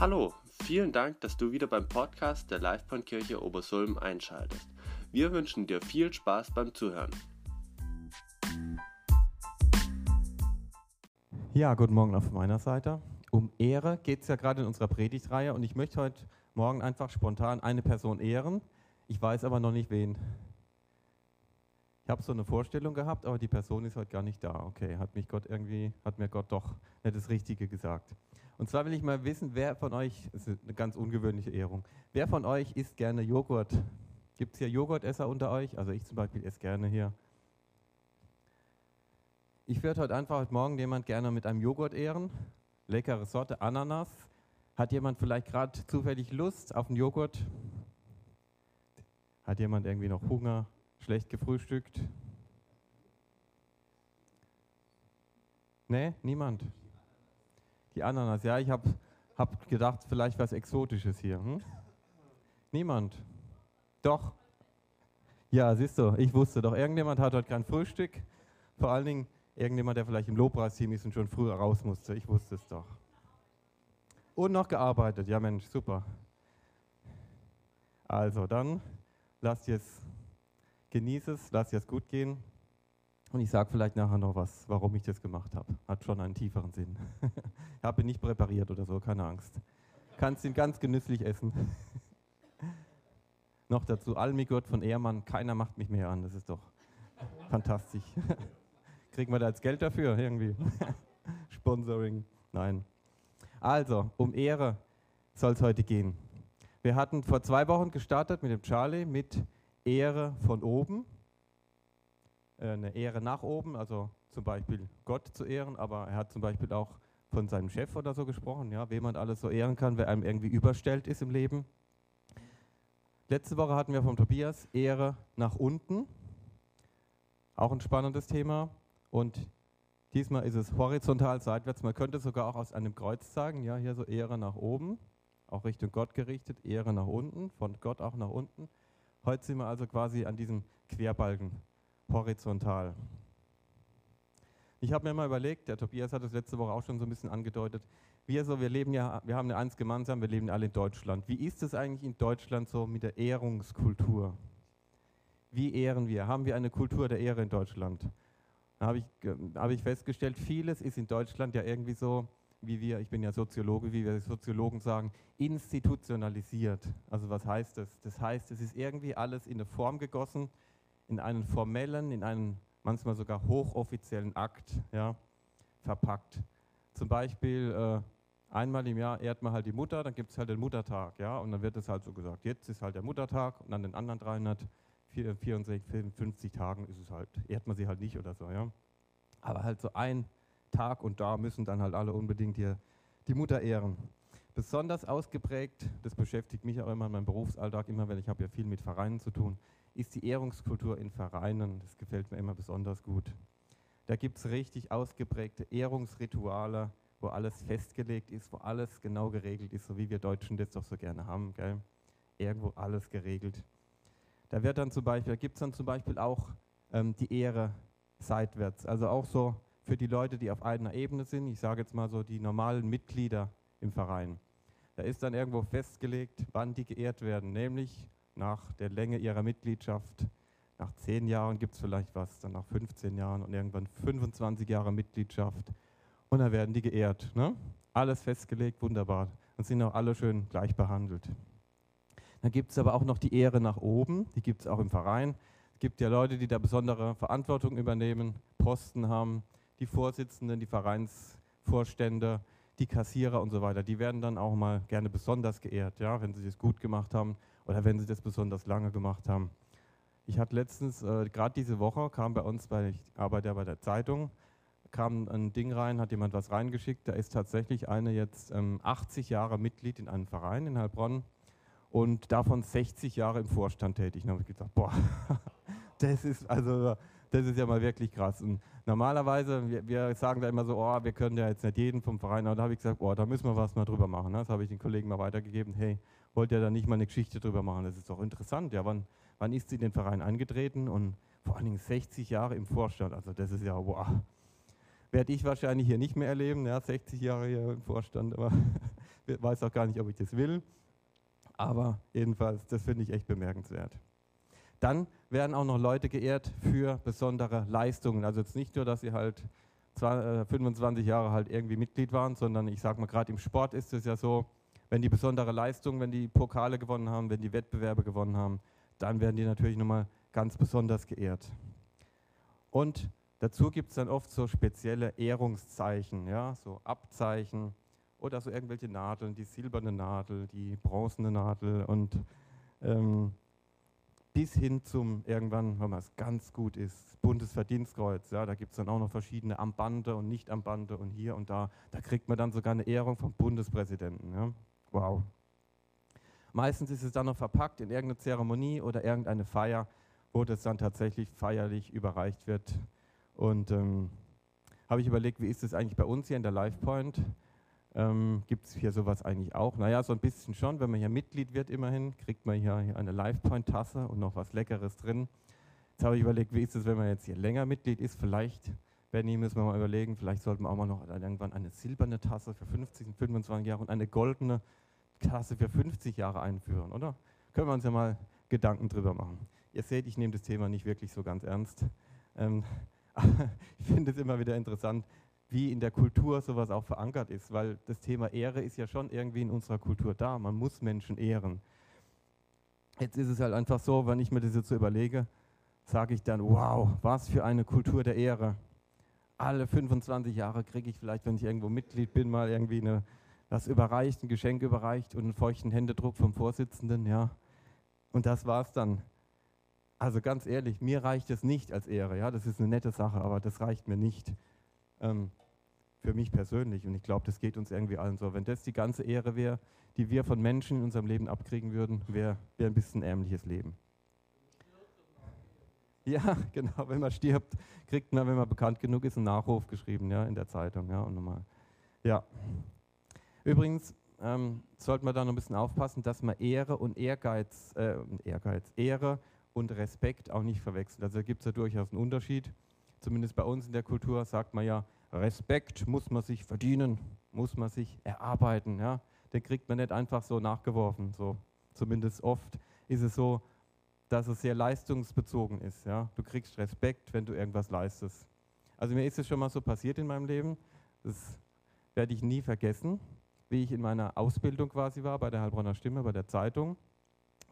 Hallo, vielen Dank, dass du wieder beim Podcast der Livebahnkirche Obersulm einschaltest. Wir wünschen dir viel Spaß beim Zuhören. Ja, guten Morgen auf meiner Seite. Um Ehre geht es ja gerade in unserer Predigtreihe und ich möchte heute Morgen einfach spontan eine Person ehren. Ich weiß aber noch nicht wen. Ich habe so eine Vorstellung gehabt, aber die Person ist heute gar nicht da. Okay, hat mich Gott irgendwie, hat mir Gott doch nicht das Richtige gesagt. Und zwar will ich mal wissen, wer von euch, das ist eine ganz ungewöhnliche Ehrung, wer von euch isst gerne Joghurt? Gibt es hier Joghurtesser unter euch? Also ich zum Beispiel esse gerne hier. Ich würde heute einfach heute Morgen jemand gerne mit einem Joghurt ehren. Leckere Sorte, Ananas. Hat jemand vielleicht gerade zufällig Lust auf einen Joghurt? Hat jemand irgendwie noch Hunger? Schlecht gefrühstückt? Nee, niemand. Die Ananas, ja, ich habe hab gedacht, vielleicht was Exotisches hier. Hm? Niemand. Doch. Ja, siehst du, ich wusste doch, irgendjemand hat heute kein Frühstück. Vor allen Dingen irgendjemand, der vielleicht im Lobpreisteam ist und schon früher raus musste. Ich wusste es doch. Und noch gearbeitet. Ja, Mensch, super. Also, dann lasst jetzt, genieß es, lasst es gut gehen. Und ich sage vielleicht nachher noch was, warum ich das gemacht habe. Hat schon einen tieferen Sinn. ich habe ihn nicht präpariert oder so, keine Angst. Kannst ihn ganz genüsslich essen. noch dazu Almigurt von Ehrmann, keiner macht mich mehr an, das ist doch fantastisch. Kriegen wir da jetzt Geld dafür irgendwie? Sponsoring? Nein. Also, um Ehre soll es heute gehen. Wir hatten vor zwei Wochen gestartet mit dem Charlie mit Ehre von oben. Äh, eine Ehre nach oben, also zum Beispiel Gott zu ehren, aber er hat zum Beispiel auch von seinem Chef oder so gesprochen, ja, wem man alles so ehren kann, wer einem irgendwie überstellt ist im Leben. Letzte Woche hatten wir vom Tobias Ehre nach unten, auch ein spannendes Thema. Und diesmal ist es horizontal seitwärts. Man könnte sogar auch aus einem Kreuz sagen, ja, hier so Ehre nach oben, auch Richtung Gott gerichtet, Ehre nach unten, von Gott auch nach unten. Heute sind wir also quasi an diesem Querbalken horizontal. Ich habe mir mal überlegt, der Tobias hat es letzte Woche auch schon so ein bisschen angedeutet, wir so, wir leben ja, wir haben eins gemeinsam, wir leben alle in Deutschland. Wie ist es eigentlich in Deutschland so mit der Ehrungskultur? Wie ehren wir? Haben wir eine Kultur der Ehre in Deutschland? Da habe ich, hab ich festgestellt, vieles ist in Deutschland ja irgendwie so, wie wir, ich bin ja Soziologe, wie wir Soziologen sagen, institutionalisiert. Also was heißt das? Das heißt, es ist irgendwie alles in eine Form gegossen, in einen formellen, in einen manchmal sogar hochoffiziellen Akt ja, verpackt. Zum Beispiel äh, einmal im Jahr ehrt man halt die Mutter, dann gibt es halt den Muttertag, ja, und dann wird es halt so gesagt, jetzt ist halt der Muttertag und an den anderen 354 Tagen ist es halt, ehrt man sie halt nicht oder so, ja. Aber halt so ein Tag und da müssen dann halt alle unbedingt hier die Mutter ehren. Besonders ausgeprägt, das beschäftigt mich auch immer in meinem Berufsalltag, immer wenn ich habe ja viel mit Vereinen zu tun, ist die Ehrungskultur in Vereinen. Das gefällt mir immer besonders gut. Da gibt es richtig ausgeprägte Ehrungsrituale, wo alles festgelegt ist, wo alles genau geregelt ist, so wie wir Deutschen das doch so gerne haben. Gell? Irgendwo alles geregelt. Da wird dann zum Beispiel, gibt es dann zum Beispiel auch ähm, die Ehre seitwärts. Also auch so für die Leute, die auf einer Ebene sind, ich sage jetzt mal so die normalen Mitglieder im Verein. Da ist dann irgendwo festgelegt, wann die geehrt werden, nämlich nach der Länge ihrer Mitgliedschaft. Nach zehn Jahren gibt es vielleicht was, dann nach 15 Jahren und irgendwann 25 Jahre Mitgliedschaft. Und dann werden die geehrt. Ne? Alles festgelegt, wunderbar. Und sind auch alle schön gleich behandelt. Dann gibt es aber auch noch die Ehre nach oben, die gibt es auch im Verein. Es gibt ja Leute, die da besondere Verantwortung übernehmen, Posten haben, die Vorsitzenden, die Vereinsvorstände, die Kassierer und so weiter. Die werden dann auch mal gerne besonders geehrt, ja, wenn sie das gut gemacht haben oder wenn sie das besonders lange gemacht haben. Ich hatte letztens, äh, gerade diese Woche, kam bei uns, bei, ich arbeite ja bei der Zeitung, kam ein Ding rein, hat jemand was reingeschickt. Da ist tatsächlich eine jetzt ähm, 80 Jahre Mitglied in einem Verein in Heilbronn und davon 60 Jahre im Vorstand tätig. Da habe ich gedacht, boah, das ist also, das ist ja mal wirklich krass. Und normalerweise, wir, wir, sagen da immer so, oh, wir können ja jetzt nicht jeden vom Verein, aber da habe ich gesagt, boah, da müssen wir was mal drüber machen. Das habe ich den Kollegen mal weitergegeben, hey, wollt ihr da nicht mal eine Geschichte drüber machen? Das ist doch interessant. Ja, wann, wann ist sie in den Verein eingetreten und vor allen Dingen 60 Jahre im Vorstand. Also das ist ja, wow. Werde ich wahrscheinlich hier nicht mehr erleben, ja, 60 Jahre hier im Vorstand, aber weiß auch gar nicht, ob ich das will. Aber jedenfalls, das finde ich echt bemerkenswert. Dann werden auch noch Leute geehrt für besondere Leistungen. Also jetzt nicht nur, dass sie halt 25 äh, Jahre halt irgendwie Mitglied waren, sondern ich sage mal, gerade im Sport ist es ja so, wenn die besondere Leistungen, wenn die Pokale gewonnen haben, wenn die Wettbewerbe gewonnen haben, dann werden die natürlich nochmal ganz besonders geehrt. Und dazu gibt es dann oft so spezielle Ehrungszeichen, ja, so Abzeichen oder so irgendwelche Nadeln, die silberne Nadel, die bronzene Nadel und ähm, bis hin zum irgendwann, wenn man es ganz gut ist, Bundesverdienstkreuz. Ja, da gibt es dann auch noch verschiedene am Bande und nicht am Bande und hier und da. Da kriegt man dann sogar eine Ehrung vom Bundespräsidenten. Ja. Wow. Meistens ist es dann noch verpackt in irgendeine Zeremonie oder irgendeine Feier, wo das dann tatsächlich feierlich überreicht wird. Und ähm, habe ich überlegt, wie ist es eigentlich bei uns hier in der LivePoint? Ähm, Gibt es hier sowas eigentlich auch? Naja, so ein bisschen schon. Wenn man hier Mitglied wird, immerhin, kriegt man hier, eine LivePoint-Tasse und noch was Leckeres drin. Jetzt habe ich überlegt, wie ist es, wenn man jetzt hier länger Mitglied ist? Vielleicht, Benny, müssen wir mal überlegen, vielleicht sollten wir auch mal noch irgendwann eine silberne Tasse für 50 und 25 Jahre und eine goldene Tasse für 50 Jahre einführen, oder? Können wir uns ja mal Gedanken drüber machen. Ihr seht, ich nehme das Thema nicht wirklich so ganz ernst. Ähm, ich finde es immer wieder interessant, wie in der Kultur sowas auch verankert ist, weil das Thema Ehre ist ja schon irgendwie in unserer Kultur da. Man muss Menschen ehren. Jetzt ist es halt einfach so, wenn ich mir das jetzt so überlege, sage ich dann, wow, was für eine Kultur der Ehre. Alle 25 Jahre kriege ich vielleicht, wenn ich irgendwo Mitglied bin, mal irgendwie eine, das überreicht, ein Geschenk überreicht und einen feuchten Händedruck vom Vorsitzenden, ja. Und das war's dann. Also ganz ehrlich, mir reicht es nicht als Ehre, ja. Das ist eine nette Sache, aber das reicht mir nicht ähm, für mich persönlich. Und ich glaube, das geht uns irgendwie allen so. Wenn das die ganze Ehre wäre, die wir von Menschen in unserem Leben abkriegen würden, wäre wär ein bisschen ärmliches Leben. Ja, genau. Wenn man stirbt, kriegt man, wenn man bekannt genug ist, einen Nachruf geschrieben, ja, in der Zeitung, ja, und nochmal. Ja. Übrigens ähm, sollte man da noch ein bisschen aufpassen, dass man Ehre und Ehrgeiz, äh, Ehrgeiz, Ehre und Respekt auch nicht verwechselt. Also da gibt es ja durchaus einen Unterschied zumindest bei uns in der Kultur, sagt man ja, Respekt muss man sich verdienen, muss man sich erarbeiten. Ja? Den kriegt man nicht einfach so nachgeworfen. So. Zumindest oft ist es so, dass es sehr leistungsbezogen ist. Ja? Du kriegst Respekt, wenn du irgendwas leistest. Also mir ist es schon mal so passiert in meinem Leben, das werde ich nie vergessen, wie ich in meiner Ausbildung quasi war bei der Heilbronner Stimme, bei der Zeitung.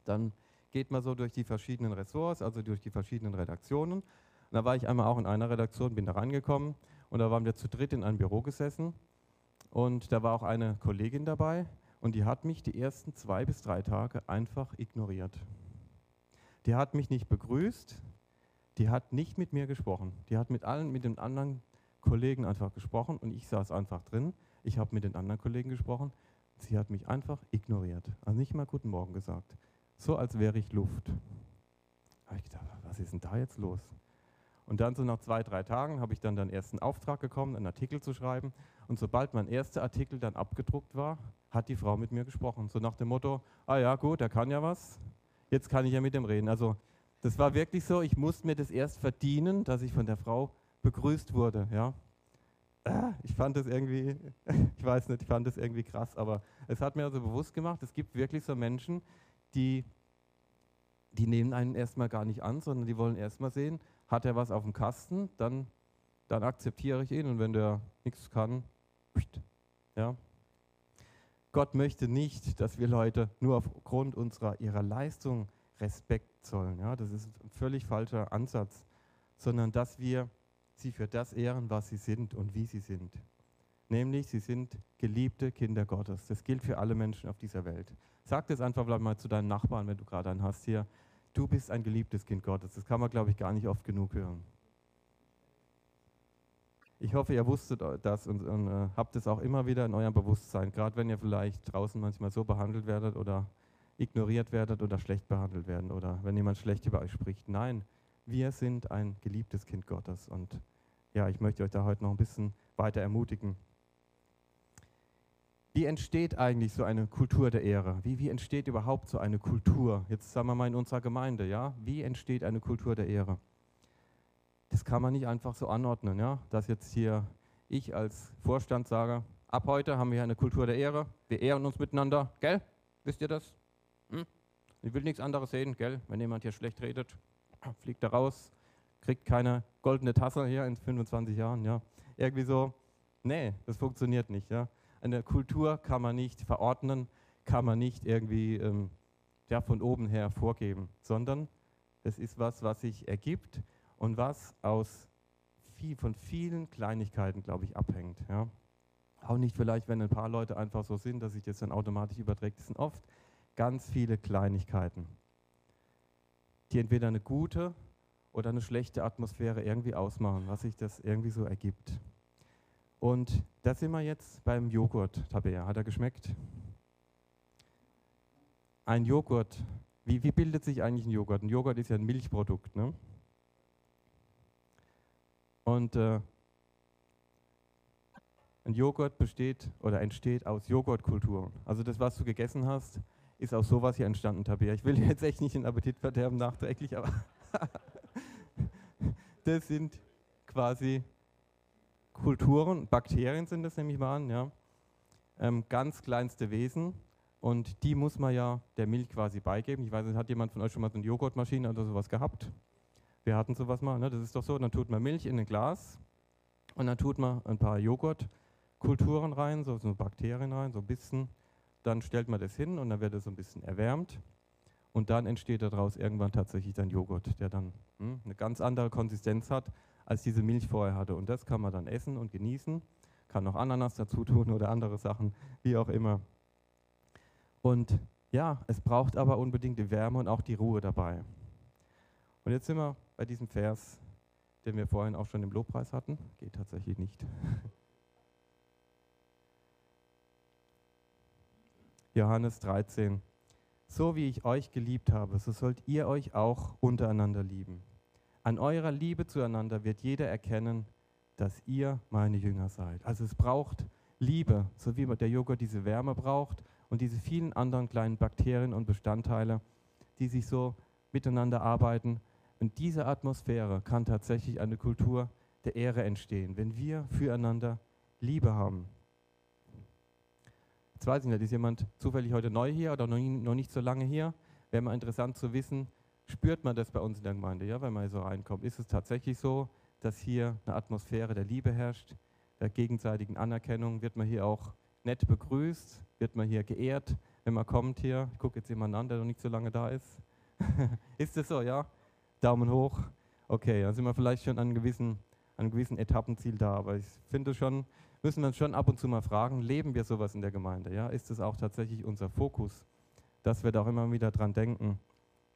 Dann geht man so durch die verschiedenen Ressorts, also durch die verschiedenen Redaktionen und da war ich einmal auch in einer Redaktion, bin da reingekommen und da waren wir zu dritt in einem Büro gesessen und da war auch eine Kollegin dabei und die hat mich die ersten zwei bis drei Tage einfach ignoriert. Die hat mich nicht begrüßt, die hat nicht mit mir gesprochen. Die hat mit allen, mit den anderen Kollegen einfach gesprochen und ich saß einfach drin. Ich habe mit den anderen Kollegen gesprochen. Sie hat mich einfach ignoriert. Also nicht mal Guten Morgen gesagt. So als wäre ich Luft. Habe ich gedacht, was ist denn da jetzt los? Und dann so nach zwei, drei Tagen habe ich dann den ersten Auftrag bekommen, einen Artikel zu schreiben. Und sobald mein erster Artikel dann abgedruckt war, hat die Frau mit mir gesprochen. So nach dem Motto, ah ja gut, er kann ja was, jetzt kann ich ja mit ihm reden. Also das war wirklich so, ich musste mir das erst verdienen, dass ich von der Frau begrüßt wurde. Ja. Ah, ich fand das irgendwie, ich weiß nicht, ich fand das irgendwie krass, aber es hat mir also bewusst gemacht, es gibt wirklich so Menschen, die, die nehmen einen erstmal gar nicht an, sondern die wollen erstmal sehen, hat er was auf dem Kasten, dann, dann akzeptiere ich ihn und wenn der nichts kann, ja. Gott möchte nicht, dass wir Leute nur aufgrund unserer ihrer Leistung Respekt zollen. Ja, das ist ein völlig falscher Ansatz, sondern dass wir sie für das ehren, was sie sind und wie sie sind. Nämlich, sie sind geliebte Kinder Gottes. Das gilt für alle Menschen auf dieser Welt. Sag das einfach mal zu deinen Nachbarn, wenn du gerade einen hast hier. Du bist ein geliebtes Kind Gottes. Das kann man, glaube ich, gar nicht oft genug hören. Ich hoffe, ihr wusstet das und, und äh, habt es auch immer wieder in eurem Bewusstsein, gerade wenn ihr vielleicht draußen manchmal so behandelt werdet oder ignoriert werdet oder schlecht behandelt werden oder wenn jemand schlecht über euch spricht. Nein, wir sind ein geliebtes Kind Gottes und ja, ich möchte euch da heute noch ein bisschen weiter ermutigen. Wie entsteht eigentlich so eine Kultur der Ehre? Wie, wie entsteht überhaupt so eine Kultur? Jetzt sagen wir mal in unserer Gemeinde, ja? Wie entsteht eine Kultur der Ehre? Das kann man nicht einfach so anordnen, ja? Dass jetzt hier ich als Vorstand sage, ab heute haben wir eine Kultur der Ehre. Wir ehren uns miteinander, gell? Wisst ihr das? Hm? Ich will nichts anderes sehen, gell? Wenn jemand hier schlecht redet, fliegt er raus, kriegt keine goldene Tasse hier in 25 Jahren, ja. Irgendwie so, nee, das funktioniert nicht, ja. Eine Kultur kann man nicht verordnen, kann man nicht irgendwie ähm, ja, von oben her vorgeben, sondern es ist was, was sich ergibt und was aus viel, von vielen Kleinigkeiten, glaube ich, abhängt. Ja. Auch nicht vielleicht, wenn ein paar Leute einfach so sind, dass sich das dann automatisch überträgt. Es sind oft ganz viele Kleinigkeiten, die entweder eine gute oder eine schlechte Atmosphäre irgendwie ausmachen, was sich das irgendwie so ergibt. Und da sind wir jetzt beim Joghurt, Tabea. Hat er geschmeckt? Ein Joghurt, wie, wie bildet sich eigentlich ein Joghurt? Ein Joghurt ist ja ein Milchprodukt. Ne? Und äh, ein Joghurt besteht oder entsteht aus Joghurtkulturen. Also das, was du gegessen hast, ist aus sowas hier entstanden, Tabea. Ich will jetzt echt nicht den Appetit verderben nachträglich, aber das sind quasi Kulturen, Bakterien sind das nämlich waren, ja, ähm, ganz kleinste Wesen und die muss man ja der Milch quasi beigeben. Ich weiß nicht, hat jemand von euch schon mal so eine Joghurtmaschine oder sowas gehabt? Wir hatten sowas mal, ne? das ist doch so, dann tut man Milch in ein Glas und dann tut man ein paar Joghurtkulturen rein, so, so Bakterien rein, so ein bisschen, dann stellt man das hin und dann wird es so ein bisschen erwärmt und dann entsteht daraus irgendwann tatsächlich dann Joghurt, der dann hm, eine ganz andere Konsistenz hat, als diese Milch vorher hatte. Und das kann man dann essen und genießen, kann noch Ananas dazu tun oder andere Sachen, wie auch immer. Und ja, es braucht aber unbedingt die Wärme und auch die Ruhe dabei. Und jetzt sind wir bei diesem Vers, den wir vorhin auch schon im Lobpreis hatten. Geht tatsächlich nicht. Johannes 13. So wie ich euch geliebt habe, so sollt ihr euch auch untereinander lieben. An eurer Liebe zueinander wird jeder erkennen, dass ihr meine Jünger seid. Also es braucht Liebe, so wie der Joghurt diese Wärme braucht und diese vielen anderen kleinen Bakterien und Bestandteile, die sich so miteinander arbeiten. Und diese Atmosphäre kann tatsächlich eine Kultur der Ehre entstehen, wenn wir füreinander Liebe haben. Jetzt weiß ich nicht, ist jemand zufällig heute neu hier oder noch, noch nicht so lange hier? Wäre mal interessant zu wissen, spürt man das bei uns in der Gemeinde, ja, wenn man hier so reinkommt? Ist es tatsächlich so, dass hier eine Atmosphäre der Liebe herrscht, der gegenseitigen Anerkennung? Wird man hier auch nett begrüßt? Wird man hier geehrt, wenn man kommt hier? Ich gucke jetzt jemanden an, der noch nicht so lange da ist. ist das so, ja? Daumen hoch. Okay, dann sind wir vielleicht schon an gewissen, an gewissen Etappenziel da, aber ich finde schon, müssen wir uns schon ab und zu mal fragen, leben wir sowas in der Gemeinde? Ja? Ist es auch tatsächlich unser Fokus, dass wir da auch immer wieder dran denken,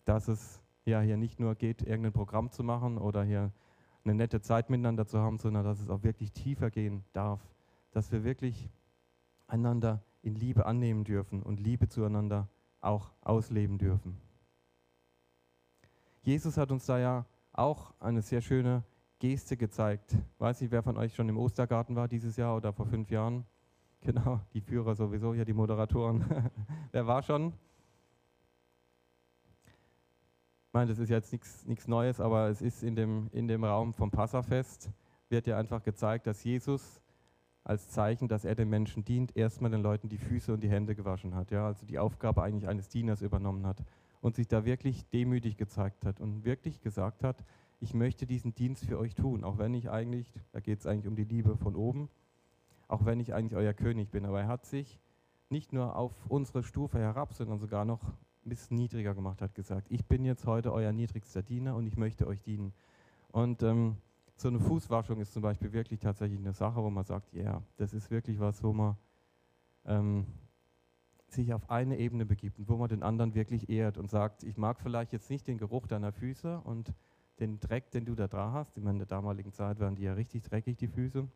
dass es ja hier nicht nur geht, irgendein Programm zu machen oder hier eine nette Zeit miteinander zu haben, sondern dass es auch wirklich tiefer gehen darf, dass wir wirklich einander in Liebe annehmen dürfen und Liebe zueinander auch ausleben dürfen. Jesus hat uns da ja auch eine sehr schöne Geste gezeigt. Weiß nicht, wer von euch schon im Ostergarten war dieses Jahr oder vor fünf Jahren? Genau, die Führer sowieso, ja, die Moderatoren. wer war schon? Ich meine, das ist jetzt nichts Neues, aber es ist in dem, in dem Raum vom Passafest, wird ja einfach gezeigt, dass Jesus als Zeichen, dass er den Menschen dient, erstmal den Leuten die Füße und die Hände gewaschen hat. Ja? Also die Aufgabe eigentlich eines Dieners übernommen hat und sich da wirklich demütig gezeigt hat und wirklich gesagt hat, ich möchte diesen Dienst für euch tun, auch wenn ich eigentlich, da geht es eigentlich um die Liebe von oben, auch wenn ich eigentlich euer König bin. Aber er hat sich nicht nur auf unsere Stufe herab, sondern sogar noch ein bisschen niedriger gemacht, hat gesagt, ich bin jetzt heute euer niedrigster Diener und ich möchte euch dienen. Und ähm, so eine Fußwaschung ist zum Beispiel wirklich tatsächlich eine Sache, wo man sagt, ja, yeah, das ist wirklich was, wo man ähm, sich auf eine Ebene begibt und wo man den anderen wirklich ehrt und sagt, ich mag vielleicht jetzt nicht den Geruch deiner Füße und den Dreck, den du da dran hast. Ich meine, in der damaligen Zeit waren die ja richtig dreckig, die Füße,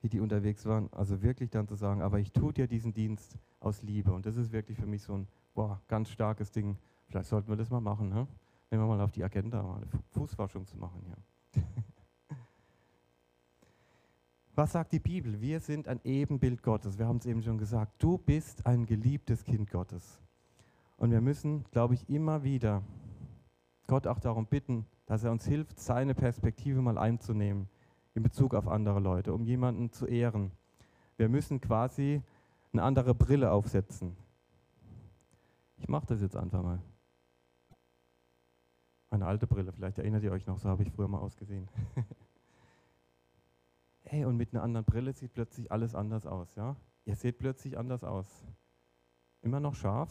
wie die unterwegs waren. Also wirklich dann zu sagen, aber ich tue dir diesen Dienst aus Liebe. Und das ist wirklich für mich so ein boah, ganz starkes Ding. Vielleicht sollten wir das mal machen. Ne? Nehmen wir mal auf die Agenda, mal eine Fußwaschung zu machen. Ja. Was sagt die Bibel? Wir sind ein Ebenbild Gottes. Wir haben es eben schon gesagt. Du bist ein geliebtes Kind Gottes. Und wir müssen, glaube ich, immer wieder Gott auch darum bitten, dass er uns hilft, seine Perspektive mal einzunehmen in Bezug auf andere Leute, um jemanden zu ehren. Wir müssen quasi eine andere Brille aufsetzen. Ich mache das jetzt einfach mal. Eine alte Brille, vielleicht erinnert ihr euch noch, so habe ich früher mal ausgesehen. hey, und mit einer anderen Brille sieht plötzlich alles anders aus, ja? Ihr seht plötzlich anders aus. Immer noch scharf.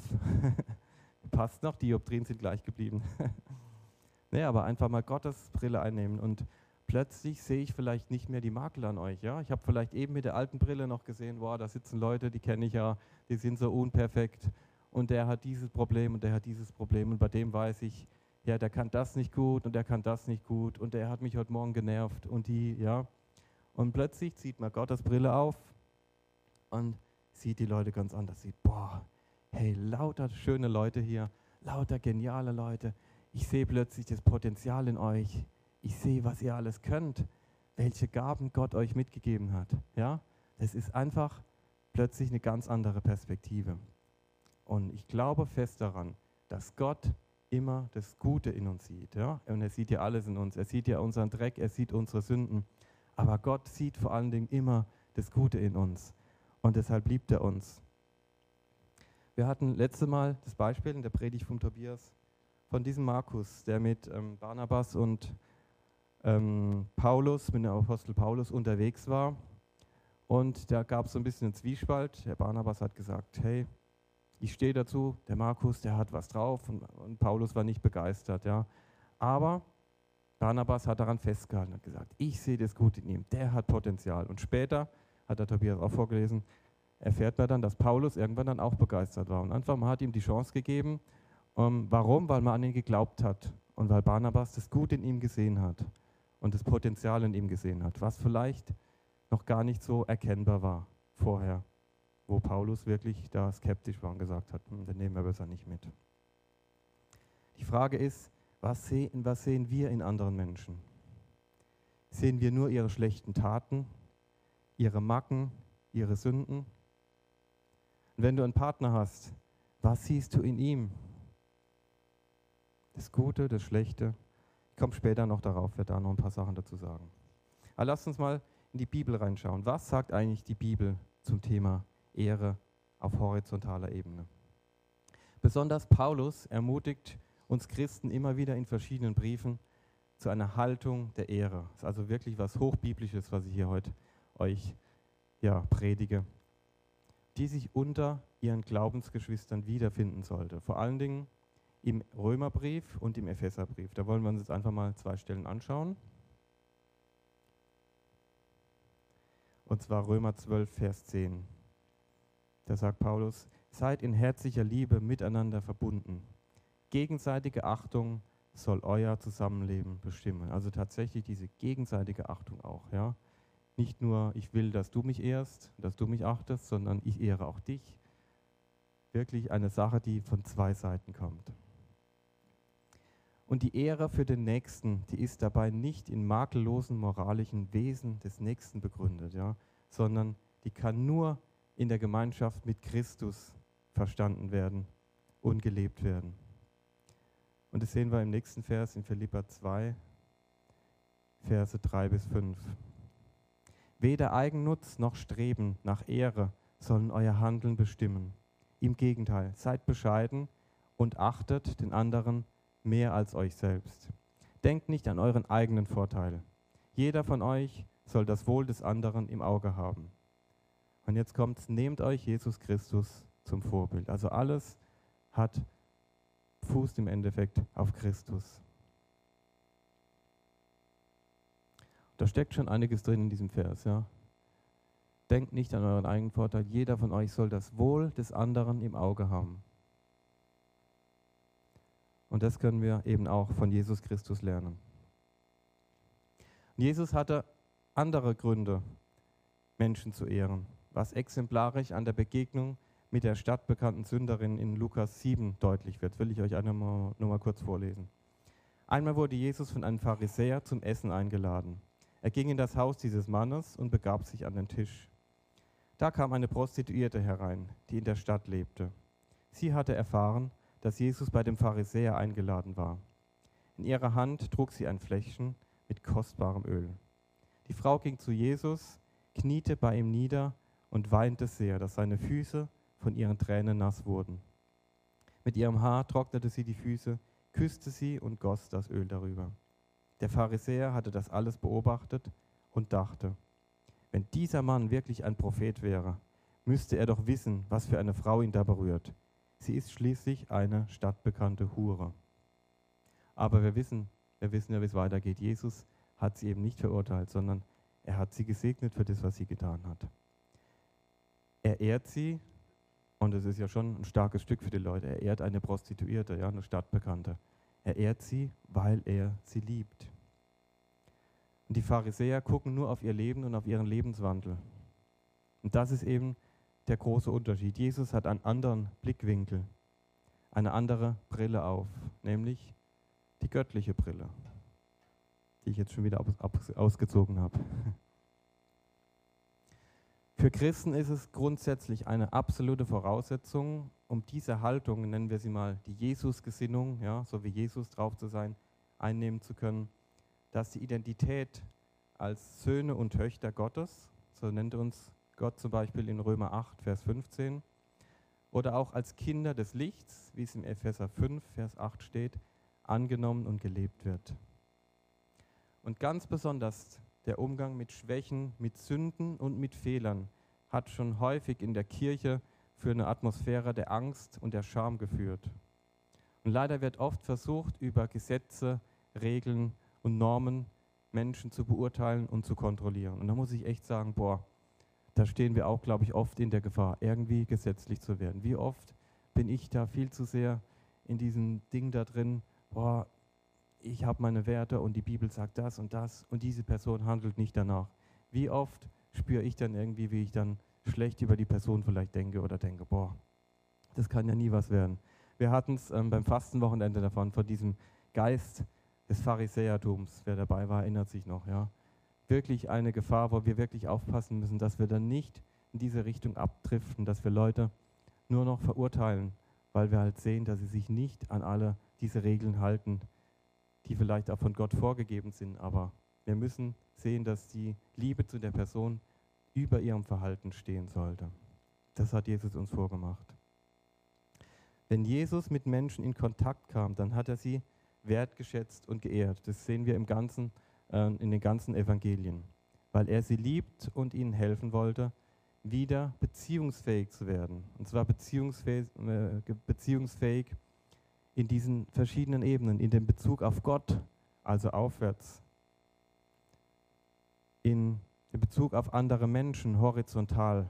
Passt noch, die Dioptrien sind gleich geblieben. nee, aber einfach mal Gottes Brille einnehmen und plötzlich sehe ich vielleicht nicht mehr die Makel an euch. Ja? Ich habe vielleicht eben mit der alten Brille noch gesehen, wow, da sitzen Leute, die kenne ich ja, die sind so unperfekt und der hat dieses Problem und der hat dieses Problem und bei dem weiß ich, ja, der kann das nicht gut und der kann das nicht gut und der hat mich heute Morgen genervt und die, ja. Und plötzlich zieht man Gottes Brille auf und sieht die Leute ganz anders. Sieht, boah, hey, lauter schöne Leute hier, lauter geniale Leute. Ich sehe plötzlich das Potenzial in euch. Ich sehe, was ihr alles könnt, welche Gaben Gott euch mitgegeben hat. Ja, das ist einfach plötzlich eine ganz andere Perspektive. Und ich glaube fest daran, dass Gott immer das Gute in uns sieht. Ja? Und er sieht ja alles in uns. Er sieht ja unseren Dreck, er sieht unsere Sünden. Aber Gott sieht vor allen Dingen immer das Gute in uns. Und deshalb liebt er uns. Wir hatten letzte Mal das Beispiel in der Predigt von Tobias von diesem Markus, der mit ähm, Barnabas und ähm, Paulus, mit dem Apostel Paulus unterwegs war. Und da gab es so ein bisschen einen Zwiespalt. Der Barnabas hat gesagt, hey, ich stehe dazu, der Markus, der hat was drauf und, und, Paulus war nicht begeistert, ja. Aber Barnabas hat daran festgehalten und gesagt, ich sehe das gut in ihm, der hat Potenzial. Und später, hat der Tobias auch vorgelesen, erfährt man dann, dass Paulus irgendwann dann auch begeistert war. Und einfach, man hat ihm die Chance gegeben. Um, ähm, warum? Weil man an ihn geglaubt hat und weil Barnabas das Gute in ihm gesehen hat und das Potenzial in ihm gesehen hat, was vielleicht noch gar nicht so erkennbar war vorher wo Paulus wirklich da skeptisch war und gesagt hat, hm, den nehmen wir besser nicht mit. Die Frage ist, was sehen, was sehen wir in anderen Menschen? Sehen wir nur ihre schlechten Taten, ihre Macken, ihre Sünden? Und wenn du einen Partner hast, was siehst du in ihm? Das Gute, das Schlechte? Ich komme später noch darauf, werde da noch ein paar Sachen dazu sagen. Aber lasst uns mal in die Bibel reinschauen. Was sagt eigentlich die Bibel zum Thema Ehre auf horizontaler Ebene. Besonders Paulus ermutigt uns Christen immer wieder in verschiedenen Briefen zu einer Haltung der Ehre. Das ist also wirklich was Hochbiblisches, was ich hier heute euch ja, predige, die sich unter ihren Glaubensgeschwistern wiederfinden sollte. Vor allen Dingen im Römerbrief und im Epheserbrief. Da wollen wir uns jetzt einfach mal zwei Stellen anschauen. Und zwar Römer 12, Vers 10. Da sagt Paulus, seid in herzlicher Liebe miteinander verbunden. Gegenseitige Achtung soll euer Zusammenleben bestimmen. Also tatsächlich diese gegenseitige Achtung auch. Ja? Nicht nur, ich will, dass du mich ehrst, dass du mich achtest, sondern ich ehre auch dich. Wirklich eine Sache, die von zwei Seiten kommt. Und die Ehre für den Nächsten, die ist dabei nicht in makellosen moralischen Wesen des Nächsten begründet, ja, sondern die kann nur in der Gemeinschaft mit Christus verstanden werden und gelebt werden. Und das sehen wir im nächsten Vers in Philippa 2, Verse 3 bis 5. Weder Eigennutz noch Streben nach Ehre sollen euer Handeln bestimmen. Im Gegenteil, seid bescheiden und achtet den anderen mehr als euch selbst. Denkt nicht an euren eigenen Vorteil. Jeder von euch soll das Wohl des anderen im Auge haben. Und jetzt kommt, nehmt euch Jesus Christus zum Vorbild. Also alles hat Fuß im Endeffekt auf Christus. Da steckt schon einiges drin in diesem Vers, ja. Denkt nicht an euren eigenen Vorteil. Jeder von euch soll das Wohl des anderen im Auge haben. Und das können wir eben auch von Jesus Christus lernen. Jesus hatte andere Gründe, Menschen zu ehren was exemplarisch an der Begegnung mit der stadtbekannten Sünderin in Lukas 7 deutlich wird. Will ich euch einmal nur mal kurz vorlesen. Einmal wurde Jesus von einem Pharisäer zum Essen eingeladen. Er ging in das Haus dieses Mannes und begab sich an den Tisch. Da kam eine Prostituierte herein, die in der Stadt lebte. Sie hatte erfahren, dass Jesus bei dem Pharisäer eingeladen war. In ihrer Hand trug sie ein Fläschchen mit kostbarem Öl. Die Frau ging zu Jesus, kniete bei ihm nieder und weinte sehr, dass seine Füße von ihren Tränen nass wurden. Mit ihrem Haar trocknete sie die Füße, küsste sie und goss das Öl darüber. Der Pharisäer hatte das alles beobachtet und dachte, wenn dieser Mann wirklich ein Prophet wäre, müsste er doch wissen, was für eine Frau ihn da berührt. Sie ist schließlich eine stadtbekannte Hure. Aber wir wissen, wir wissen ja, wie es weitergeht. Jesus hat sie eben nicht verurteilt, sondern er hat sie gesegnet für das, was sie getan hat. Er ehrt sie, und es ist ja schon ein starkes Stück für die Leute, er ehrt eine Prostituierte, ja, eine Stadtbekannte. Er ehrt sie, weil er sie liebt. Und die Pharisäer gucken nur auf ihr Leben und auf ihren Lebenswandel. Und das ist eben der große Unterschied. Jesus hat einen anderen Blickwinkel, eine andere Brille auf, nämlich die göttliche Brille, die ich jetzt schon wieder ausgezogen habe. Für Christen ist es grundsätzlich eine absolute Voraussetzung, um diese Haltung, nennen wir sie mal die Jesus-Gesinnung, ja, so wie Jesus drauf zu sein, einnehmen zu können, dass die Identität als Söhne und Töchter Gottes, so nennt uns Gott zum Beispiel in Römer 8, Vers 15, oder auch als Kinder des Lichts, wie es im Epheser 5, Vers 8 steht, angenommen und gelebt wird. Und ganz besonders der Umgang mit Schwächen, mit Sünden und mit Fehlern hat schon häufig in der Kirche für eine Atmosphäre der Angst und der Scham geführt. Und leider wird oft versucht, über Gesetze, Regeln und Normen Menschen zu beurteilen und zu kontrollieren. Und da muss ich echt sagen, boah, da stehen wir auch, glaube ich, oft in der Gefahr, irgendwie gesetzlich zu werden. Wie oft bin ich da viel zu sehr in diesem Ding da drin, boah, ich habe meine Werte und die Bibel sagt das und das und diese Person handelt nicht danach. Wie oft spüre ich dann irgendwie, wie ich dann schlecht über die Person vielleicht denke oder denke, boah, das kann ja nie was werden. Wir hatten es ähm, beim Fastenwochenende davon, von diesem Geist des Pharisäertums. Wer dabei war, erinnert sich noch. Ja. Wirklich eine Gefahr, wo wir wirklich aufpassen müssen, dass wir dann nicht in diese Richtung abdriften, dass wir Leute nur noch verurteilen, weil wir halt sehen, dass sie sich nicht an alle diese Regeln halten, die vielleicht auch von Gott vorgegeben sind. Aber wir müssen sehen, dass die Liebe zu der Person über ihrem Verhalten stehen sollte. Das hat Jesus uns vorgemacht. Wenn Jesus mit Menschen in Kontakt kam, dann hat er sie wertgeschätzt und geehrt. Das sehen wir im ganzen, äh, in den ganzen Evangelien. Weil er sie liebt und ihnen helfen wollte, wieder beziehungsfähig zu werden. Und zwar beziehungsfähig, äh, beziehungsfähig in diesen verschiedenen Ebenen, in dem Bezug auf Gott, also aufwärts, in, Bezug auf andere Menschen, horizontal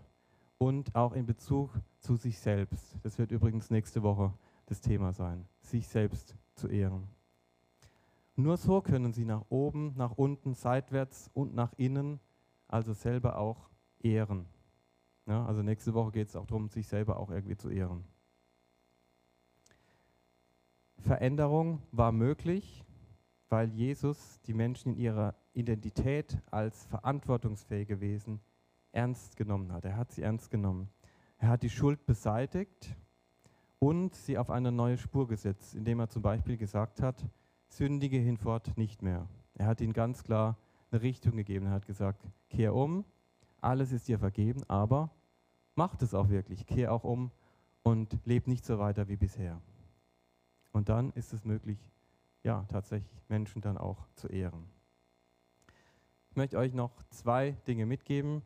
und auch in Bezug zu sich selbst. Das wird übrigens nächste Woche das Thema sein, sich selbst zu ehren. Nur so können sie nach oben, nach unten, seitwärts und nach innen, also selber auch ehren. Ja, also nächste Woche geht es auch darum, sich selber auch irgendwie zu ehren. Veränderung war möglich, weil Jesus die Menschen in ihrer Identität als verantwortungsfähige Wesen ernst genommen hat. Er hat sie ernst genommen. Er hat die Schuld beseitigt und sie auf eine neue Spur gesetzt, indem er zum Beispiel gesagt hat, sündige hinfort nicht mehr. Er hat ihnen ganz klar eine Richtung gegeben. Er hat gesagt, kehr um, alles ist dir vergeben, aber mach es auch wirklich. Kehr auch um und leb nicht so weiter wie bisher. Und dann ist es möglich, ja, tatsächlich Menschen dann auch zu ehren. Ich möchte euch noch zwei Dinge mitgeben,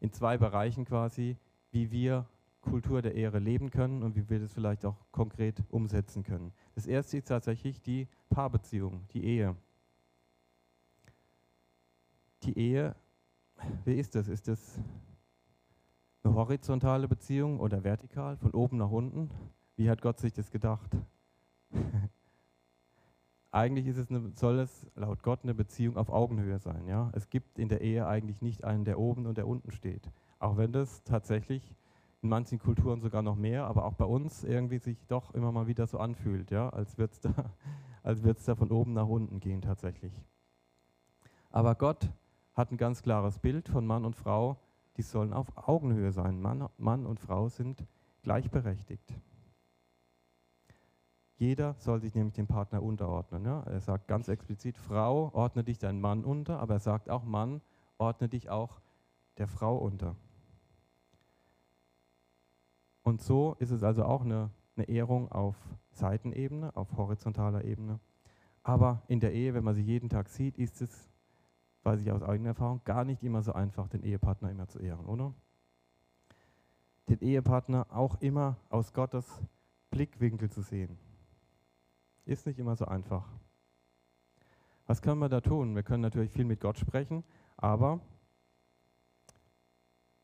in zwei Bereichen quasi, wie wir Kultur der Ehre leben können und wie wir das vielleicht auch konkret umsetzen können. Das erste ist tatsächlich die Paarbeziehung, die Ehe. Die Ehe, wie ist das? Ist das eine horizontale Beziehung oder vertikal, von oben nach unten? Wie hat Gott sich das gedacht? eigentlich ist es eine, soll es laut Gott eine Beziehung auf Augenhöhe sein. Ja? Es gibt in der Ehe eigentlich nicht einen, der oben und der unten steht. Auch wenn das tatsächlich in manchen Kulturen sogar noch mehr, aber auch bei uns irgendwie sich doch immer mal wieder so anfühlt, ja? als würde es da, da von oben nach unten gehen tatsächlich. Aber Gott hat ein ganz klares Bild von Mann und Frau, die sollen auf Augenhöhe sein. Mann, Mann und Frau sind gleichberechtigt. Jeder soll sich nämlich dem Partner unterordnen. Ja? Er sagt ganz explizit, Frau, ordne dich deinem Mann unter, aber er sagt auch, Mann, ordne dich auch der Frau unter. Und so ist es also auch eine, eine Ehrung auf Seitenebene, auf horizontaler Ebene. Aber in der Ehe, wenn man sie jeden Tag sieht, ist es, weiß ich aus eigener Erfahrung, gar nicht immer so einfach, den Ehepartner immer zu ehren, oder? Den Ehepartner auch immer aus Gottes Blickwinkel zu sehen. Ist nicht immer so einfach. Was können wir da tun? Wir können natürlich viel mit Gott sprechen, aber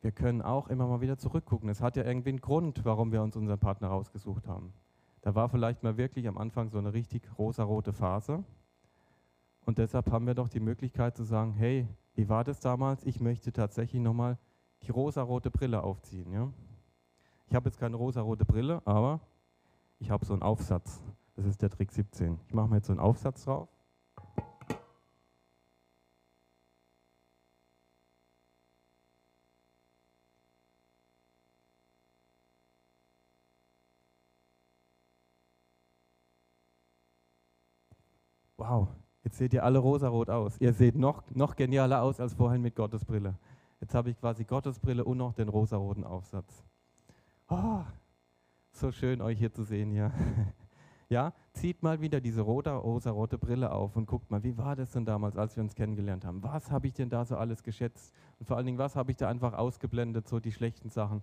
wir können auch immer mal wieder zurückgucken. Es hat ja irgendwie einen Grund, warum wir uns unseren Partner rausgesucht haben. Da war vielleicht mal wirklich am Anfang so eine richtig rosarote Phase. Und deshalb haben wir doch die Möglichkeit zu sagen, hey, wie war das damals? Ich möchte tatsächlich nochmal die rosarote Brille aufziehen. Ja? Ich habe jetzt keine rosarote Brille, aber ich habe so einen Aufsatz. Das ist der Trick 17. Ich mache mir jetzt so einen Aufsatz drauf. Wow, jetzt seht ihr alle rosarot aus. Ihr seht noch, noch genialer aus als vorhin mit Gottes Brille. Jetzt habe ich quasi Gottes Brille und noch den rosaroten Aufsatz. Oh, so schön euch hier zu sehen hier. ja, zieht mal wieder diese rote, rosarote Brille auf und guckt mal, wie war das denn damals, als wir uns kennengelernt haben? Was habe ich denn da so alles geschätzt? Und vor allen Dingen, was habe ich da einfach ausgeblendet, so die schlechten Sachen?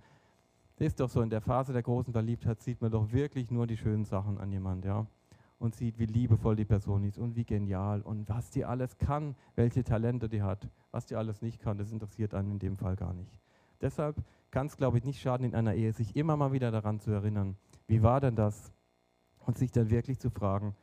Ist doch so, in der Phase der großen Verliebtheit sieht man doch wirklich nur die schönen Sachen an jemand, ja und sieht, wie liebevoll die Person ist und wie genial und was die alles kann, welche Talente die hat. Was die alles nicht kann, das interessiert einen in dem Fall gar nicht. Deshalb kann es, glaube ich, nicht schaden in einer Ehe, sich immer mal wieder daran zu erinnern, wie war denn das? Und sich dann wirklich zu fragen,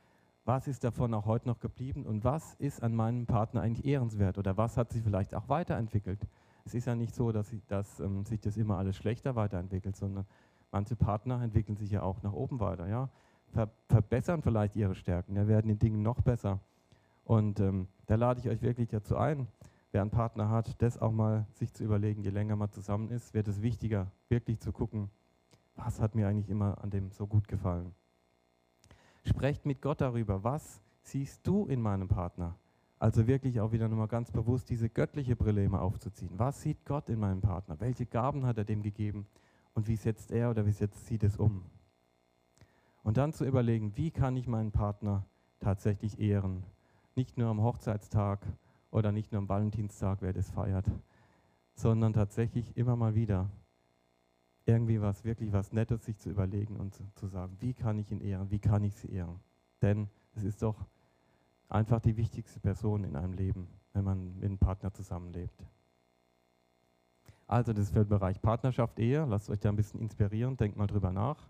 was ist davon auch heute noch geblieben und was ist an meinem Partner eigentlich ehrenswert oder was hat sich vielleicht auch weiterentwickelt. Es ist ja nicht so, dass, ich, dass ähm, sich das immer alles schlechter weiterentwickelt, sondern manche Partner entwickeln sich ja auch nach oben weiter. Ja? ver verbessern vielleicht ihre Stärken, ja, werden in Dingen noch besser. Und ähm, da lade ich euch wirklich dazu ein, wer einen Partner hat, das auch mal sich zu überlegen, je länger man zusammen ist, wird es wichtiger, wirklich zu gucken, was hat mir eigentlich immer an dem so gut gefallen. Sprecht mit Gott darüber, was siehst du in meinem Partner? Also wirklich auch wieder nochmal ganz bewusst diese göttliche Brille immer aufzuziehen. Was sieht Gott in meinem Partner? Welche Gaben hat er dem gegeben? Und wie setzt er oder wie setzt sie das um? Und dann zu überlegen, wie kann ich meinen Partner tatsächlich ehren? Nicht nur am Hochzeitstag oder nicht nur am Valentinstag, wer das feiert, sondern tatsächlich immer mal wieder irgendwie was, wirklich was Nettes sich zu überlegen und zu, zu sagen, wie kann ich ihn ehren, wie kann ich sie ehren? Denn es ist doch einfach die wichtigste Person in einem Leben, wenn man mit einem Partner zusammenlebt. Also das ist für den Bereich Partnerschaft, Ehe. Lasst euch da ein bisschen inspirieren, denkt mal drüber nach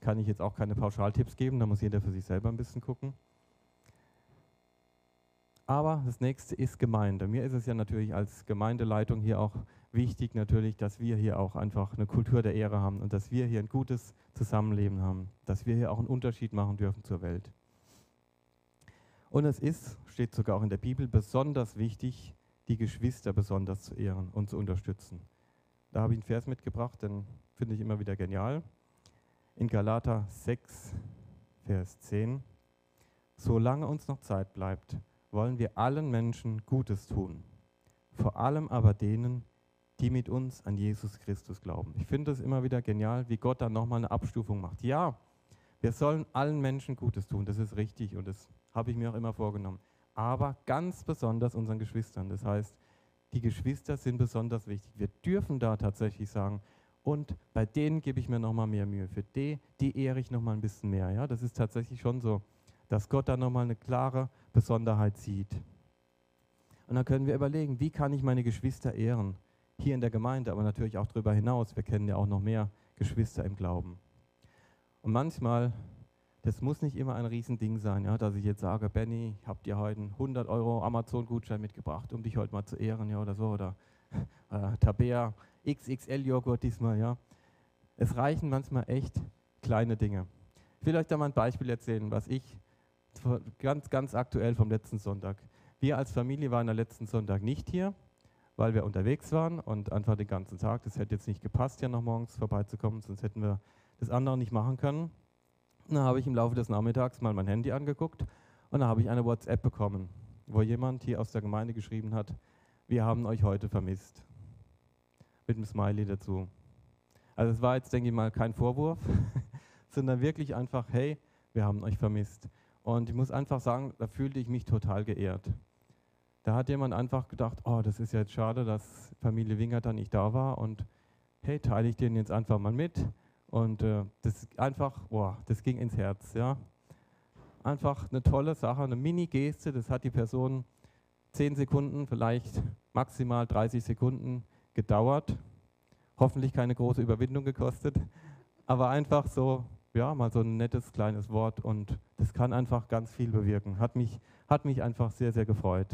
kann ich jetzt auch keine Pauschaltipps geben, da muss jeder für sich selber ein bisschen gucken. Aber das nächste ist Gemeinde. Mir ist es ja natürlich als Gemeindeleitung hier auch wichtig, natürlich, dass wir hier auch einfach eine Kultur der Ehre haben und dass wir hier ein gutes Zusammenleben haben, dass wir hier auch einen Unterschied machen dürfen zur Welt. Und es ist, steht sogar auch in der Bibel, besonders wichtig, die Geschwister besonders zu ehren und zu unterstützen. Da habe ich einen Vers mitgebracht, den finde ich immer wieder genial in Galater 6, Vers 10. Solange uns noch Zeit bleibt, wollen wir allen Menschen Gutes tun, vor allem aber denen, die mit uns an Jesus Christus glauben. Ich finde es immer wieder genial, wie Gott da nochmal eine Abstufung macht. Ja, wir sollen allen Menschen Gutes tun, das ist richtig und das habe ich mir auch immer vorgenommen. Aber ganz besonders unseren Geschwistern. Das heißt, die Geschwister sind besonders wichtig. Wir dürfen da tatsächlich sagen, und bei denen gebe ich mir nochmal mehr Mühe. Für die, die ehre ich nochmal ein bisschen mehr. Ja? Das ist tatsächlich schon so, dass Gott da nochmal eine klare Besonderheit sieht. Und dann können wir überlegen, wie kann ich meine Geschwister ehren? Hier in der Gemeinde, aber natürlich auch darüber hinaus. Wir kennen ja auch noch mehr Geschwister im Glauben. Und manchmal, das muss nicht immer ein Riesending sein, ja, dass ich jetzt sage, Benny, ich habe dir heute einen 100 Euro Amazon-Gutschein mitgebracht, um dich heute mal zu ehren, ja, oder so. Oder äh, Tabea, XXL-Joghurt diesmal, ja. Es reichen manchmal echt kleine Dinge. Ich will euch da mal ein Beispiel erzählen, was ich ganz, ganz aktuell vom letzten Sonntag. Wir als Familie waren am letzten Sonntag nicht hier, weil wir unterwegs waren und einfach den ganzen Tag. Das hätte jetzt nicht gepasst, hier noch morgens vorbeizukommen, sonst hätten wir das andere nicht machen können. Dann habe ich im Laufe des Nachmittags mal mein Handy angeguckt und dann habe ich eine WhatsApp bekommen, wo jemand hier aus der Gemeinde geschrieben hat, wir haben euch heute vermisst mit einem Smiley dazu. Also es war jetzt, denke ich mal, kein Vorwurf, sondern wirklich einfach, hey, wir haben euch vermisst. Und ich muss einfach sagen, da fühlte ich mich total geehrt. Da hat jemand einfach gedacht, oh, das ist jetzt schade, dass Familie Wingert da nicht da war und hey, teile ich denen jetzt einfach mal mit. Und äh, das einfach, boah, das ging ins Herz, ja. Einfach eine tolle Sache, eine Mini-Geste, das hat die Person 10 Sekunden, vielleicht maximal 30 Sekunden gedauert. Hoffentlich keine große Überwindung gekostet, aber einfach so, ja, mal so ein nettes kleines Wort und das kann einfach ganz viel bewirken. Hat mich, hat mich einfach sehr, sehr gefreut.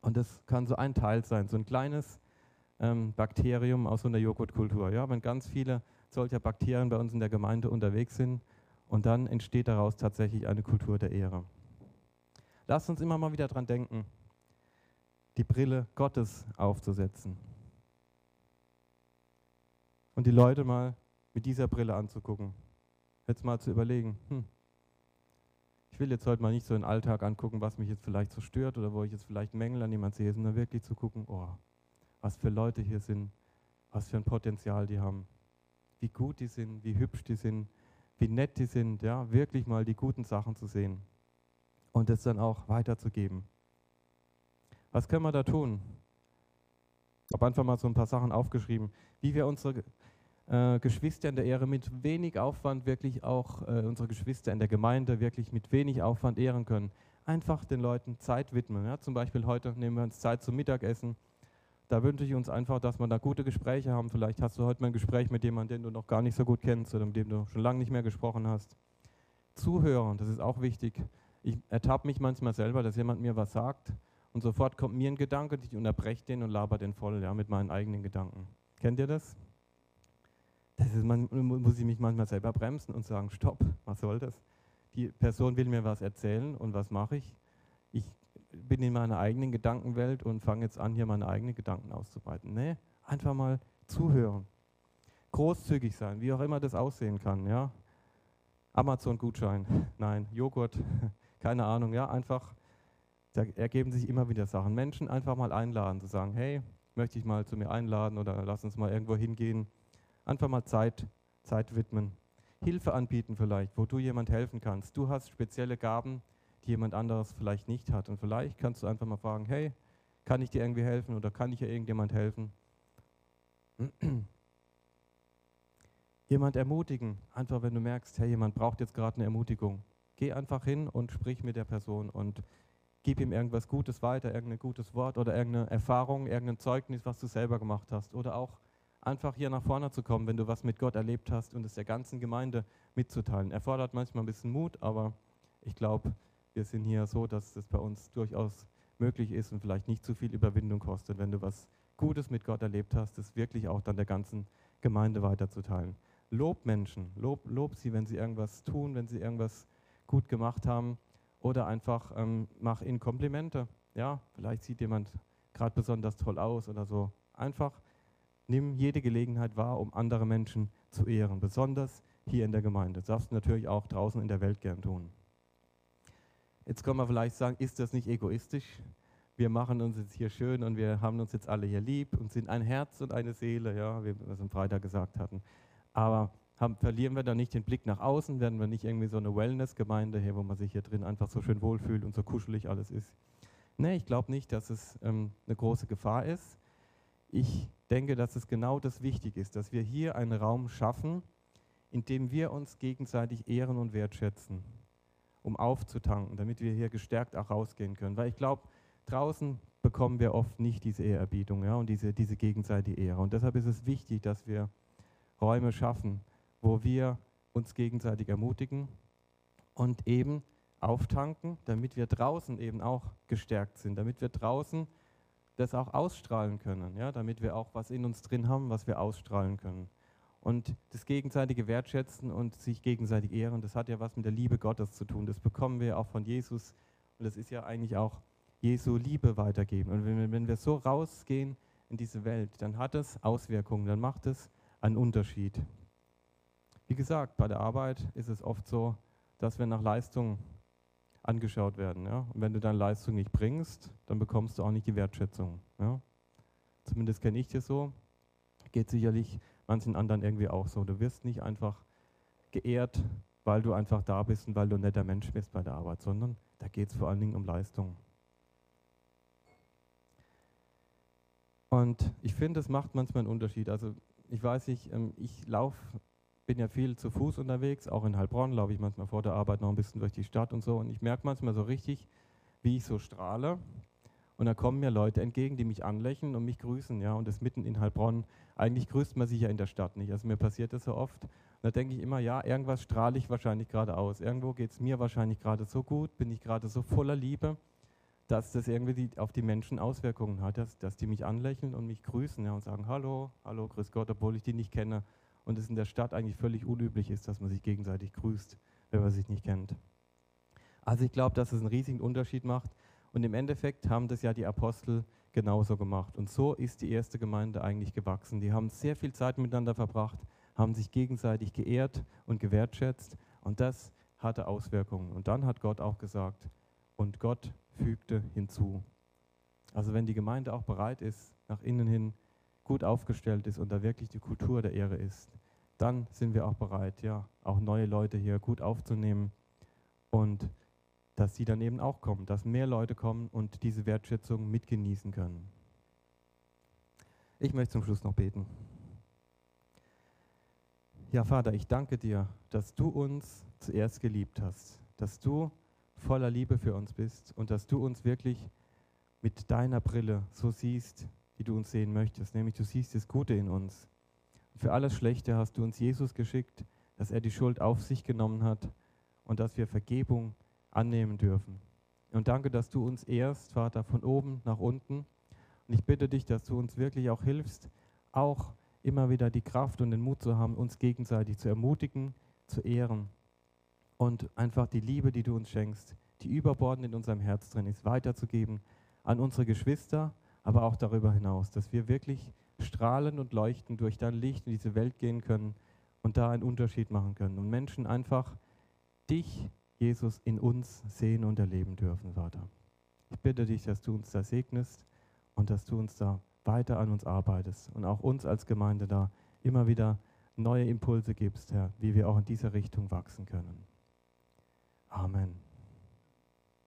Und das kann so ein Teil sein, so ein kleines ähm, Bakterium aus so einer Joghurtkultur. Ja, wenn ganz viele solcher Bakterien bei uns in der Gemeinde unterwegs sind und dann entsteht daraus tatsächlich eine Kultur der Ehre. Lasst uns immer mal wieder dran denken, die Brille Gottes aufzusetzen und die Leute mal mit dieser Brille anzugucken. Jetzt mal zu überlegen, hm, ich will jetzt heute mal nicht so den Alltag angucken, was mich jetzt vielleicht so stört oder wo ich jetzt vielleicht Mängel an jemand sehe, sondern wirklich zu gucken, oh, was für Leute hier sind, was für ein Potenzial die haben, wie gut die sind, wie hübsch die sind, wie nett die sind, ja, wirklich mal die guten Sachen zu sehen und das dann auch weiterzugeben. Was können wir da tun? Ich habe einfach mal so ein paar Sachen aufgeschrieben, wie wir unsere äh, Geschwister in der Ehre mit wenig Aufwand wirklich auch äh, unsere Geschwister in der Gemeinde wirklich mit wenig Aufwand ehren können. Einfach den Leuten Zeit widmen. Ja? Zum Beispiel heute nehmen wir uns Zeit zum Mittagessen. Da wünsche ich uns einfach, dass wir da gute Gespräche haben. Vielleicht hast du heute mal ein Gespräch mit jemandem, den du noch gar nicht so gut kennst oder mit dem du schon lange nicht mehr gesprochen hast. Zuhören, das ist auch wichtig. Ich ertappe mich manchmal selber, dass jemand mir was sagt und sofort kommt mir ein Gedanke, ich unterbreche den und laber den voll ja, mit meinen eigenen Gedanken. Kennt ihr das? Das ist, man, muss ich mich manchmal selber bremsen und sagen, stopp, was soll das? Die Person will mir was erzählen und was mache ich? Ich bin in meiner eigenen Gedankenwelt und fange jetzt an, hier meine eigenen Gedanken auszubreiten. Nee, einfach mal zuhören. Großzügig sein, wie auch immer das aussehen kann. Ja? Amazon-Gutschein, nein, Joghurt, keine Ahnung. Ja, einfach, da ergeben sich immer wieder Sachen. Menschen einfach mal einladen, zu sagen, hey, möchte ich mal zu mir einladen oder lass uns mal irgendwo hingehen Einfach mal Zeit, Zeit widmen. Hilfe anbieten vielleicht, wo du jemand helfen kannst. Du hast spezielle Gaben, die jemand anderes vielleicht nicht hat. Und vielleicht kannst du einfach mal fragen, hey, kann ich dir irgendwie helfen oder kann ich dir irgendjemand helfen? jemand ermutigen, einfach wenn du merkst, hey, jemand braucht jetzt gerade eine Ermutigung. Geh einfach hin und sprich mit der Person und gib ihm irgendwas Gutes weiter, irgendein gutes Wort oder irgendeine Erfahrung, irgendein Zeugnis, was du selber gemacht hast. Oder auch einfach hier nach vorne zu kommen, wenn du was mit Gott erlebt hast und es der ganzen Gemeinde mitzuteilen. Erfordert manchmal ein bisschen Mut, aber ich glaube, wir sind hier so, dass das bei uns durchaus möglich ist und vielleicht nicht zu viel Überwindung kostet, wenn du was Gutes mit Gott erlebt hast, das wirklich auch dann der ganzen Gemeinde weiterzuteilen. Lob Menschen, lob, lob sie, wenn sie irgendwas tun, wenn sie irgendwas gut gemacht haben oder einfach ähm, mach ihnen Komplimente. Ja, vielleicht sieht jemand gerade besonders toll aus oder so. Einfach Nimm jede Gelegenheit wahr, um andere Menschen zu ehren, besonders hier in der Gemeinde. Das darfst du natürlich auch draußen in der Welt gern tun. Jetzt kann man vielleicht sagen, ist das nicht egoistisch? Wir machen uns jetzt hier schön und wir haben uns jetzt alle hier lieb und sind ein Herz und eine Seele, ja, wie wir es am Freitag gesagt hatten. Aber haben, verlieren wir da nicht den Blick nach außen? Werden wir nicht irgendwie so eine Wellness-Gemeinde hier, wo man sich hier drin einfach so schön wohlfühlt und so kuschelig alles ist? Nee, ich glaube nicht, dass es ähm, eine große Gefahr ist. Ich denke, dass es genau das wichtig ist, dass wir hier einen Raum schaffen, in dem wir uns gegenseitig ehren und wertschätzen, um aufzutanken, damit wir hier gestärkt auch rausgehen können. Weil ich glaube, draußen bekommen wir oft nicht diese Ehrerbietung ja, und diese, diese gegenseitige Ehre. Und deshalb ist es wichtig, dass wir Räume schaffen, wo wir uns gegenseitig ermutigen und eben auftanken, damit wir draußen eben auch gestärkt sind, damit wir draußen das auch ausstrahlen können, ja, damit wir auch was in uns drin haben, was wir ausstrahlen können. Und das gegenseitige Wertschätzen und sich gegenseitig ehren, das hat ja was mit der Liebe Gottes zu tun. Das bekommen wir auch von Jesus. Und das ist ja eigentlich auch Jesu Liebe weitergeben. Und wenn, wenn wir so rausgehen in diese Welt, dann hat es Auswirkungen, dann macht es einen Unterschied. Wie gesagt, bei der Arbeit ist es oft so, dass wir nach Leistung angeschaut werden. Ja? Und wenn du deine Leistung nicht bringst, dann bekommst du auch nicht die Wertschätzung. Ja? Zumindest kenne ich das so. Geht sicherlich manchen anderen irgendwie auch so. Du wirst nicht einfach geehrt, weil du einfach da bist und weil du ein netter Mensch bist bei der Arbeit, sondern da geht es vor allen Dingen um Leistung. Und ich finde, es macht manchmal einen Unterschied. Also ich weiß nicht, ähm, ich laufe, bin ja viel zu Fuß unterwegs, auch in Heilbronn laufe ich manchmal vor der Arbeit noch ein bisschen durch die Stadt und so. Und ich merke manchmal so richtig, wie ich so strahle. Und da kommen mir Leute entgegen, die mich anlächeln und mich grüßen. Ja, und das mitten in Heilbronn. Eigentlich grüßt man sich ja in der Stadt nicht. Also mir passiert das so oft. Und da denke ich immer, ja, irgendwas strahle ich wahrscheinlich gerade aus. Irgendwo geht es mir wahrscheinlich gerade so gut, bin ich gerade so voller Liebe dass das irgendwie die, auf die Menschen Auswirkungen hat, dass, dass die mich anlächeln und mich grüßen ja, und sagen Hallo, hallo, grüß Gott, obwohl ich die nicht kenne. Und es in der Stadt eigentlich völlig unüblich ist, dass man sich gegenseitig grüßt, wenn man sich nicht kennt. Also ich glaube, dass es einen riesigen Unterschied macht. Und im Endeffekt haben das ja die Apostel genauso gemacht. Und so ist die erste Gemeinde eigentlich gewachsen. Die haben sehr viel Zeit miteinander verbracht, haben sich gegenseitig geehrt und gewertschätzt. Und das hatte Auswirkungen. Und dann hat Gott auch gesagt, und Gott fügte hinzu. Also wenn die Gemeinde auch bereit ist, nach innen hin gut aufgestellt ist und da wirklich die Kultur der Ehre ist, dann sind wir auch bereit, ja, auch neue Leute hier gut aufzunehmen und dass sie dann eben auch kommen, dass mehr Leute kommen und diese Wertschätzung mitgenießen können. Ich möchte zum Schluss noch beten. Ja, Vater, ich danke dir, dass du uns zuerst geliebt hast, dass du voller Liebe für uns bist und dass du uns wirklich mit deiner Brille so siehst, wie du uns sehen möchtest, nämlich du siehst das Gute in uns. Für alles Schlechte hast du uns Jesus geschickt, dass er die Schuld auf sich genommen hat und dass wir Vergebung annehmen dürfen. Und danke, dass du uns ehrst, Vater, von oben nach unten. Und ich bitte dich, dass du uns wirklich auch hilfst, auch immer wieder die Kraft und den Mut zu haben, uns gegenseitig zu ermutigen, zu ehren und einfach die Liebe, die du uns schenkst, die überbordend in unserem Herz drin ist, weiterzugeben an unsere Geschwister, aber auch darüber hinaus, dass wir wirklich strahlend und leuchtend durch dein Licht in diese Welt gehen können und da einen Unterschied machen können und Menschen einfach dich, Jesus, in uns sehen und erleben dürfen, Vater. Ich bitte dich, dass du uns da segnest und dass du uns da weiter an uns arbeitest und auch uns als Gemeinde da immer wieder neue Impulse gibst, Herr, wie wir auch in dieser Richtung wachsen können. Amen.